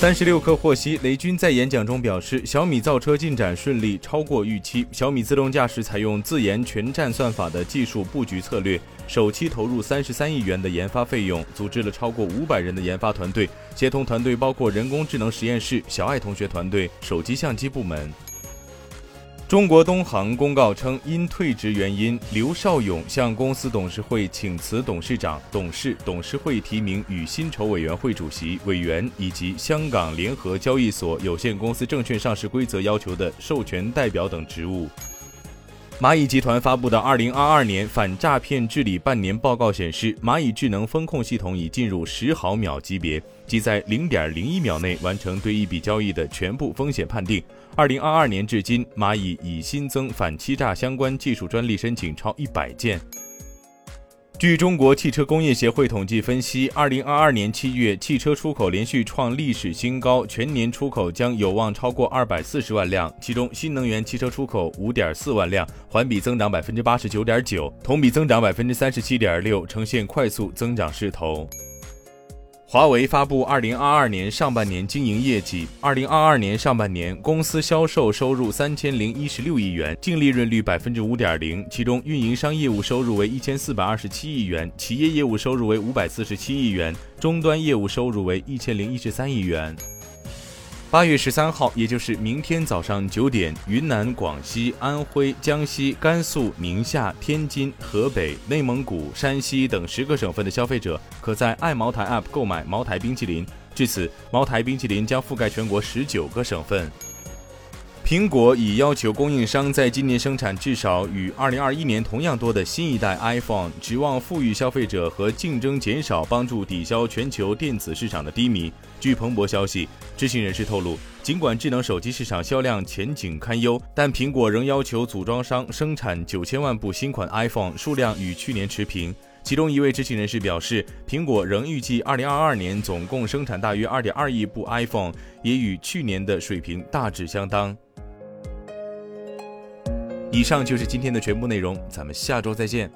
三十六氪获悉，雷军在演讲中表示，小米造车进展顺利，超过预期。小米自动驾驶采用自研全站算法的技术布局策略，首期投入三十三亿元的研发费用，组织了超过五百人的研发团队，协同团队包括人工智能实验室、小爱同学团队、手机相机部门。中国东航公告称，因退职原因，刘少勇向公司董事会请辞董事长、董事、董事会提名与薪酬委员会主席、委员以及香港联合交易所有限公司证券上市规则要求的授权代表等职务。蚂蚁集团发布的二零二二年反诈骗治理半年报告显示，蚂蚁智能风控系统已进入十毫秒级别，即在零点零一秒内完成对一笔交易的全部风险判定。二零二二年至今，蚂蚁已新增反欺诈相关技术专利申请超一百件。据中国汽车工业协会统计分析，二零二二年七月，汽车出口连续创历史新高，全年出口将有望超过二百四十万辆。其中，新能源汽车出口五点四万辆，环比增长百分之八十九点九，同比增长百分之三十七点六，呈现快速增长势头。华为发布二零二二年上半年经营业绩。二零二二年上半年，公司销售收入三千零一十六亿元，净利润率百分之五点零。其中，运营商业务收入为一千四百二十七亿元，企业业务收入为五百四十七亿元，终端业务收入为一千零一十三亿元。八月十三号，也就是明天早上九点，云南、广西、安徽、江西、甘肃、宁夏、天津、河北、内蒙古、山西等十个省份的消费者，可在爱茅台 App 购买茅台冰淇淋。至此，茅台冰淇淋将覆盖全国十九个省份。苹果已要求供应商在今年生产至少与2021年同样多的新一代 iPhone，指望富裕消费者和竞争减少，帮助抵消全球电子市场的低迷。据彭博消息，知情人士透露，尽管智能手机市场销量前景堪忧，但苹果仍要求组装商生产九千万部新款 iPhone，数量与去年持平。其中一位知情人士表示，苹果仍预计2022年总共生产大约2.2亿部 iPhone，也与去年的水平大致相当。以上就是今天的全部内容，咱们下周再见。